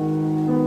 Amen.